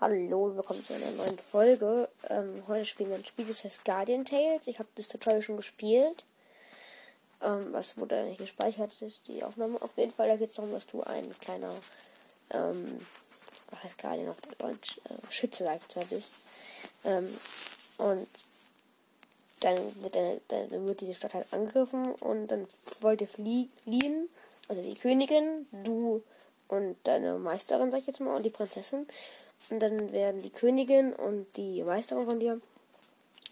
Hallo, willkommen zu einer neuen Folge. Ähm, heute spielen wir ein Spiel, das heißt Guardian Tales. Ich habe das Tutorial schon gespielt. Ähm, was wurde nicht gespeichert ist, die Aufnahme. Auf jeden Fall, da geht es darum, dass du ein kleiner, ähm, was heißt Guardian auf Deutsch, äh, Schütze, sag ich zwar bist. Ähm, und dann wird, eine, dann wird diese Stadt halt angegriffen und dann wollt ihr flie fliehen. Also die Königin, du und deine Meisterin, sag ich jetzt mal, und die Prinzessin. Und dann werden die Königin und die Meisterin von dir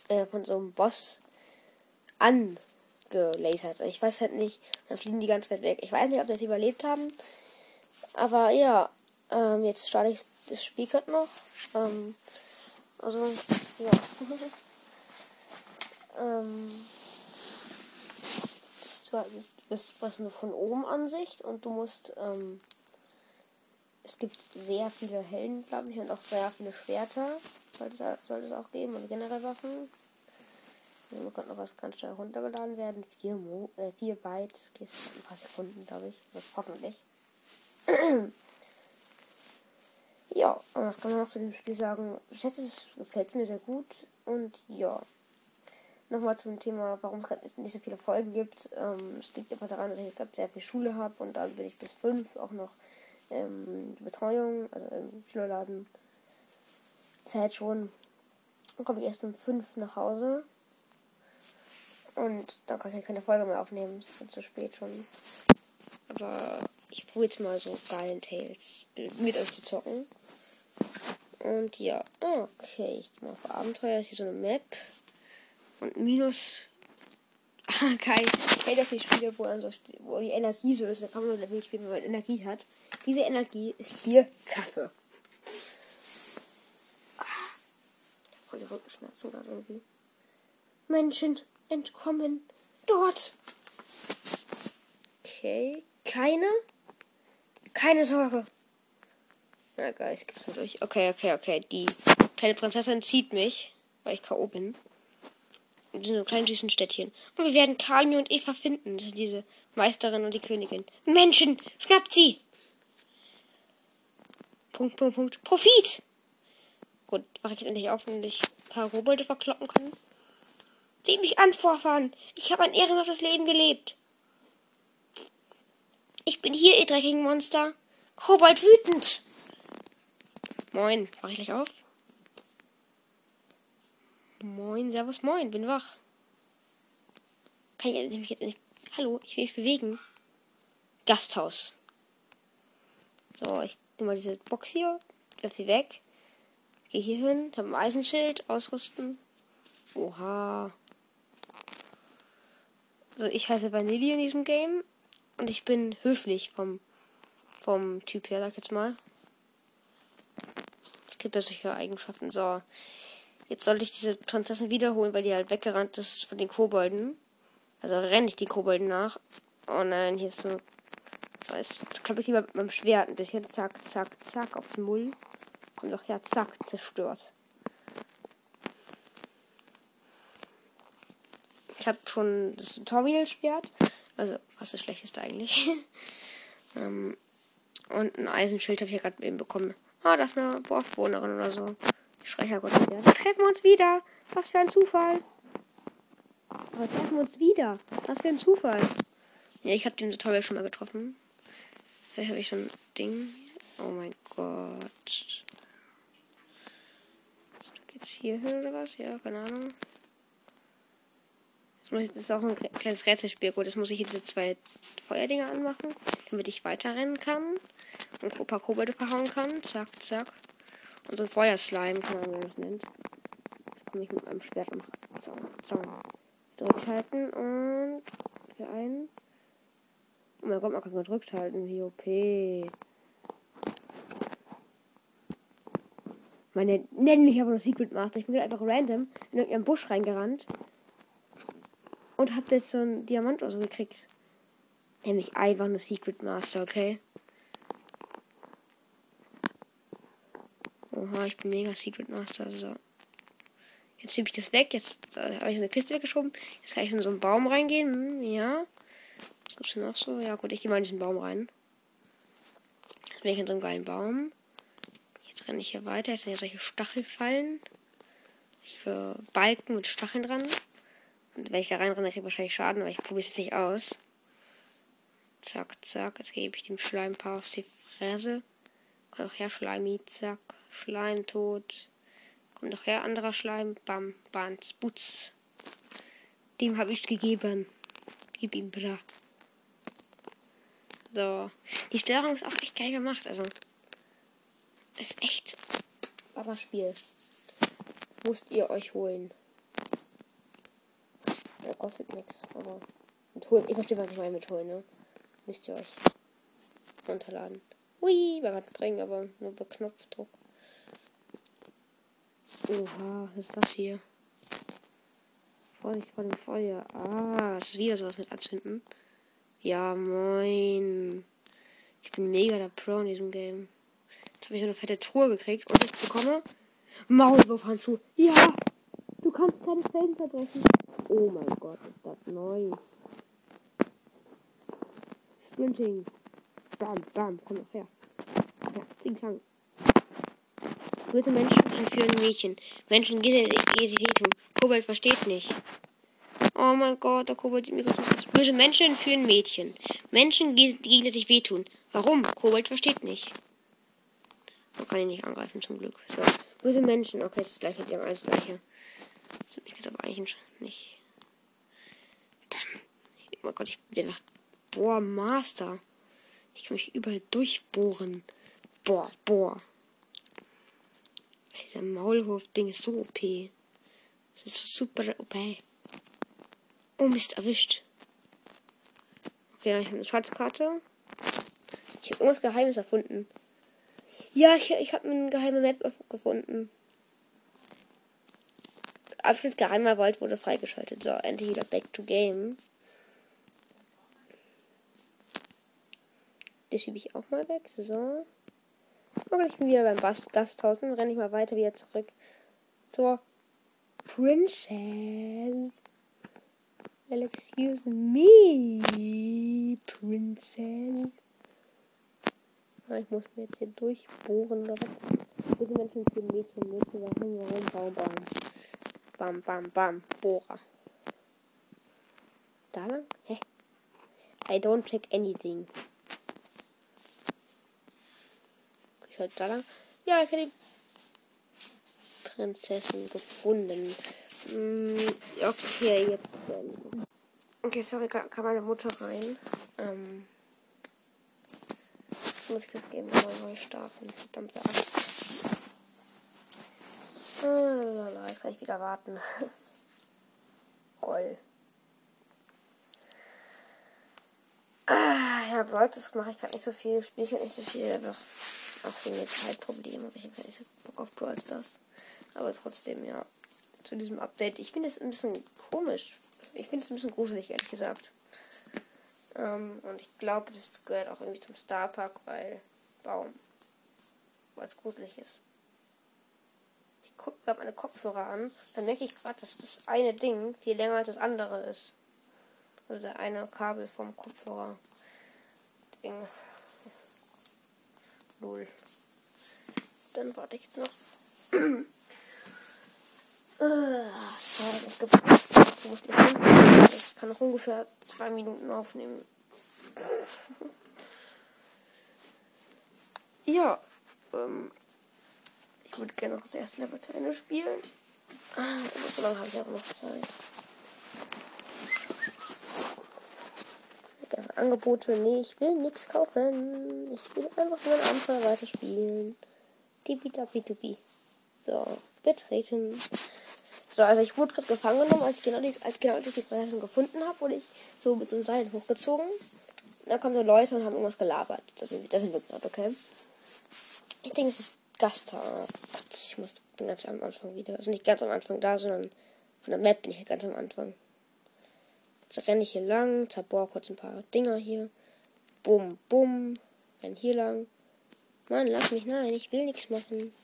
äh, von so einem Boss angelasert. Ich weiß halt nicht. Dann fliegen die ganz weit weg. Ich weiß nicht, ob sie das überlebt haben. Aber ja, ähm, jetzt starte ich das Spiel gerade noch. Ähm, also, ja. ähm, das, das ist was nur von oben Ansicht und du musst ähm, es gibt sehr viele Helden, glaube ich, und auch sehr viele Schwerter. Sollte es, sollte es auch geben und generell Waffen. Hier kommt noch was ganz schnell runtergeladen werden. Vier, Mo äh, vier Byte. Das geht ein paar Sekunden, glaube ich. Also hoffentlich. ja, und was kann man noch zu dem Spiel sagen? Ich schätze, es gefällt mir sehr gut. Und ja. Nochmal zum Thema, warum es gerade nicht so viele Folgen gibt. Ähm, es liegt einfach daran, dass ich jetzt gerade sehr viel Schule habe und dann bin ich bis fünf auch noch ähm, Betreuung, also im Schülerladen, Zeit schon. Dann komme ich erst um 5 nach Hause. Und dann kann ich keine Folge mehr aufnehmen. Es ist zu spät schon. Aber ich probiere jetzt mal so geilen Tales mit euch zu zocken. Und ja, okay, ich gehe mal auf Abenteuer. Das ist hier so eine Map. Und minus. Ah, geil. Ich kenne ja viele Spiele, wo, so, wo die Energie so ist. Da kann man nur Level spielen, wenn man Energie hat. Diese Energie ist hier Kaffee. Ah, voll die Rückenschmerzen gerade irgendwie. Menschen entkommen. Dort. Okay. Keine? Keine Sorge. Na geil, es gibt's mit euch. Okay, okay, okay. Die kleine Prinzessin zieht mich, weil ich K.O. bin. In einem kleinen süßen Städtchen. Und wir werden Kalmi und Eva finden. Das sind diese Meisterin und die Königin. Menschen, schnappt sie! Punkt, Punkt, Punkt. Profit! Gut, mache ich jetzt endlich auf, damit ich ein paar Roboter verkloppen kann. Sieh mich an, Vorfahren! Ich habe ein ehrenhaftes Leben gelebt. Ich bin hier, ihr dreckigen Monster. Kobold wütend! Moin, mach ich gleich auf? Moin, servus, moin, bin wach. Kann ich mich jetzt nicht. Hallo, ich will mich bewegen. Gasthaus. So, ich nehme mal diese Box hier, werf sie weg. Gehe hier hin, habe ein Eisenschild, ausrüsten. Oha. Also ich heiße Vanille in diesem Game und ich bin höflich vom vom Typ her, sag jetzt mal. Es gibt ja solche Eigenschaften. So. Jetzt sollte ich diese Prinzessin wiederholen, weil die halt weggerannt ist von den Kobolden. Also renne ich die Kobolden nach. Oh nein, hier ist so so, jetzt klappe ich lieber mit meinem Schwert ein bisschen. Zack, zack, zack, aufs Mull. Kommt doch ja, zack, zerstört. Ich habe schon das Tutorial-Schwert. Also, was das schlechteste eigentlich. ähm, und ein Eisenschild habe ich ja gerade eben bekommen. Ah, das ist eine Dorfbewohnerin oder so. Schrechergott. Da treffen wir uns wieder. Was für ein Zufall. Aber treffen wir uns wieder. Was für ein Zufall. Ja, ich habe den Tutorial schon mal getroffen. Vielleicht habe ich so ein Ding. Oh mein Gott. Geht's hier hin oder was? Ja, keine Ahnung. Das, ist auch ein kleines Rätselspiel. Gut, das muss ich hier diese zwei Feuerdinger anmachen, damit ich weiterrennen kann. Und ein paar Kobolde verhauen kann. Zack, zack. Und so ein Feuerslime, kann man das nennt. Jetzt komme ich mit meinem Schwert am Zaun. Zaun. Drückhalten und für einen. Oh mein Gott, man kann gedrückt halten. Wie OP. Meine nennen mich aber nur Secret Master. Ich bin einfach random in irgendeinen Busch reingerannt. Und hab jetzt so einen Diamant oder so gekriegt. Nämlich einfach nur Secret Master, okay? Oha, ich bin mega Secret Master. So. Jetzt schiebe ich das weg. Jetzt äh, habe ich so eine Kiste weggeschoben. Jetzt kann ich in so einen Baum reingehen. Hm, ja. Was gibt's denn noch so? Ja, gut, ich gehe mal in diesen Baum rein. Jetzt bin ich in so einem geilen Baum. Jetzt renne ich hier weiter. Jetzt sind hier solche Stachelfallen. Für Balken mit Stacheln dran. Und wenn ich da reinrenne, kriege ich wahrscheinlich Schaden, aber ich probiere es nicht aus. Zack, zack. Jetzt gebe ich dem Schleim ein paar aus die Fresse. Komm doch her, Schleimi. Zack. Schleim tot. Kommt doch her, anderer Schleim. Bam, Bans, Butz. Dem habe ich gegeben. Gib ihm, bra. So. Die Steuerung ist auch echt geil gemacht. Also. Ist echt. Aber Spiel. Musst ihr euch holen. Ja, kostet nichts. Aber. Mit holen. Ich verstehe, was ich meine mit holen, ne? Müsst ihr euch runterladen. Hui, man kann springen, aber nur bei Knopfdruck. Oha, was ist das hier? Vorsicht vor dem Feuer. Ah, es ist wieder sowas mit Anzünden. Ja, moin. Ich bin mega der Pro in diesem Game. Jetzt habe ich so eine fette Truhe gekriegt und ich bekomme Maulwurfhandschuh. Ja! Du kannst keine Felsen zerbrechen. Oh mein Gott, ist das nice. Sprinting. Bam, bam, komm doch her. Ja, zing, zang. Böse Menschen entführen Mädchen. Menschen gehen sie wehtun. Kobold versteht nicht. Oh mein Gott, der Kobold sieht mir gut aus. Böse Menschen entführen Mädchen. Menschen gegenseitig wehtun. Warum? Kobold versteht nicht. Man kann ihn nicht angreifen, zum Glück. So. Böse Menschen. Okay, ist das gleiche. Die haben alles gleiche. Das mich jetzt aber eigentlich nicht. Oh mein Gott, ich bin einfach. Boah, Master. Ich kann mich überall durchbohren. Boah, boah. Dieser Maulwurf-Ding ist so OP. Das ist super OP. Oh Mist, erwischt. Okay, ich habe eine Schatzkarte. Ich habe irgendwas Geheimes erfunden. Ja, ich, ich habe eine geheime Map gefunden. Abschnitt geheimer Wald wurde freigeschaltet. So, endlich wieder back to game. Das schiebe ich auch mal weg. So. Okay, ich bin wieder beim Bast Gasthaus. Dann renne ich mal weiter wieder zurück zur Princess. Well, excuse me, Princess. Ah, ich muss mir jetzt hier durchbohren? Bitte Menschen für Mädchen, Mädchen, warum, warum, warum, warum? Bam, bam, bam, Bohrer. Da lang? Hä? I don't check anything. Ich halt da lang. Ja, ich habe die Prinzessin gefunden. Mm, okay, jetzt. Okay, sorry, kam meine Mutter rein. Ähm, muss ich jetzt geben, mal neu starten. Verdammte Angst. Ah, jetzt kann ich wieder warten. Goll. Ah, ja, Brawl, das mache ich gerade nicht so viel. Spiele ich halt nicht so viel. Einfach auch wegen der Zeitprobleme. Aber ich habe nicht so Bock auf Brawl Stars. Aber trotzdem, ja zu diesem Update. Ich finde es ein bisschen komisch. Ich finde es ein bisschen gruselig, ehrlich gesagt. Ähm, und ich glaube, das gehört auch irgendwie zum Star Park, weil. Warum? Weil es gruselig ist. Ich gucke gerade meine Kopfhörer an. Dann merke ich gerade, dass das eine Ding viel länger als das andere ist. Also der eine Kabel vom Kopfhörer. Ding. Null. Dann warte ich jetzt ich kann noch ungefähr zwei Minuten aufnehmen. ja, ähm, ich würde gerne noch das erste Level zu Ende spielen. Aber so lange habe ich auch noch Zeit. Angebote, nee, ich will nichts kaufen. Ich will einfach nur am Anfang weiterspielen. Tipi-tapi-tupi. So, betreten. So, also ich wurde gerade gefangen genommen, als ich genau die, als genau die Prinzessin gefunden habe, wurde ich so mit so einem Seil hochgezogen. Da kamen so Leute und haben irgendwas gelabert. Das sind, das sind wir gerade, okay? Ich denke, es ist Gasttag. Ich muss bin ganz am Anfang wieder. Also nicht ganz am Anfang da, sondern von der Map bin ich ganz am Anfang. Jetzt renne ich hier lang, zerbohr kurz ein paar Dinger hier. Bum, bum. Renn hier lang. Mann, lass mich, nein, ich will nichts machen.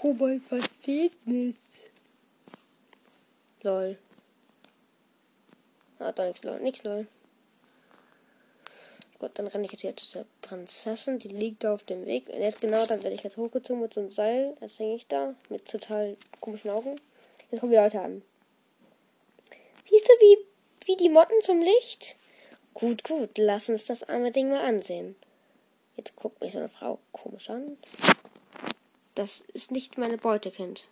Kobold passiert nicht. Lol. Hat doch nichts lol. Nix lol. Gut, dann renne ich jetzt hier zu der Prinzessin. Die liegt da auf dem Weg. Und jetzt genau, dann werde ich jetzt hochgezogen mit so einem Seil. Jetzt hänge ich da mit total komischen Augen. Jetzt kommen die Leute an. Siehst du, wie, wie die Motten zum Licht? Gut, gut, lass uns das arme Ding mal ansehen. Jetzt guckt mich so eine Frau komisch an. Das ist nicht meine Beutekind.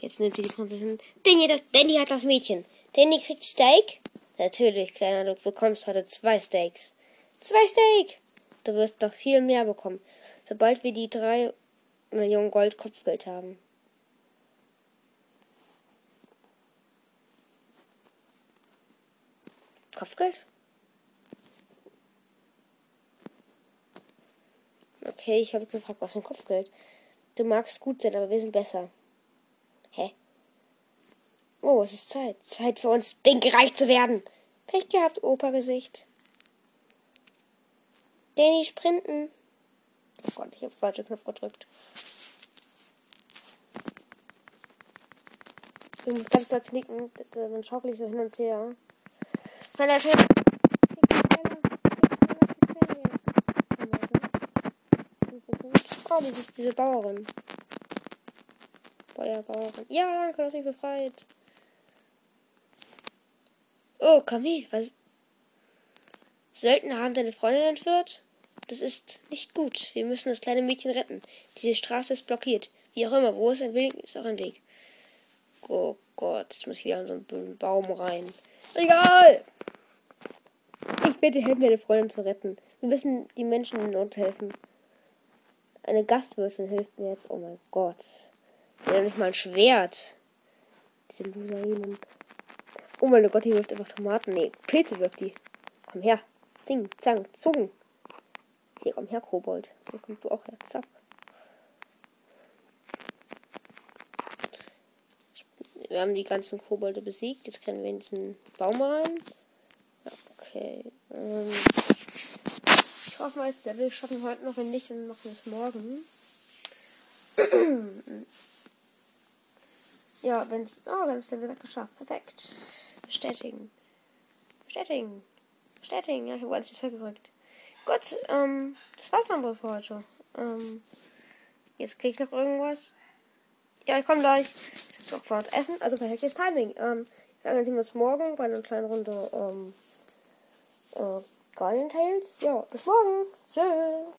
Jetzt nimmt sie die Prinzessin. Danny, das, Danny hat das Mädchen. Danny kriegt Steak? Natürlich, Kleiner, du bekommst heute zwei Steaks. Zwei Steak! Du wirst doch viel mehr bekommen, sobald wir die drei Millionen Gold Kopfgeld haben. Kopfgeld? Okay, ich habe gefragt, was für ein Kopfgeld. Du magst gut sein, aber wir sind besser. Hä? Oh, es ist Zeit. Zeit für uns, gerecht zu werden. Pech gehabt, Opa-Gesicht. Danny, sprinten. Oh Gott, ich habe falsche Knopf gedrückt. Ich muss ganz doll knicken, dann schaukel ich so hin und her. Schneller, schneller. Oh, das ist diese Bauerin. Feuerbauerin. Ja, danke, du hast mich befreit. Oh, Kamil, was? Söldner haben deine Freundin entführt? Das ist nicht gut. Wir müssen das kleine Mädchen retten. Diese Straße ist blockiert. Wie auch immer, wo es ein Weg ist, auch ein Weg. Oh Gott, jetzt muss ich wieder in so einen Baum rein. Egal! Ich bitte, helf mir, deine Freundin zu retten. Wir müssen die Menschen in Not helfen. Eine Gastwirtin hilft mir jetzt. Oh mein Gott. Hat nicht mal ein Schwert. Diese Loserinen. Oh mein Gott, die wirft einfach Tomaten. Nee, Pilze wirft die. Komm her. Ding, zang, zung. Hier, komm her, Kobold. Hier kommst du auch her. Zack. Wir haben die ganzen Kobolde besiegt. Jetzt können wir in diesen Baum rein. Okay. Ähm ich hoffe mal, das Level schaffen wir heute noch. Wenn nicht, dann machen wir es morgen. ja, wenn es. Oh, wir haben es Level geschafft. Perfekt. Bestätigen. Bestätigen. Bestätigen. Ja, ich habe alles gedrückt. Gut, ähm, das war's dann wohl für heute. Ähm, jetzt krieg ich noch irgendwas. Ja, ich komme gleich. So, für uns essen. Also perfektes Timing. Ähm, ich sage, dann sehen wir uns morgen bei einer kleinen Runde, ähm, äh, Guardian Tales. Ja, bis morgen. Tschüss.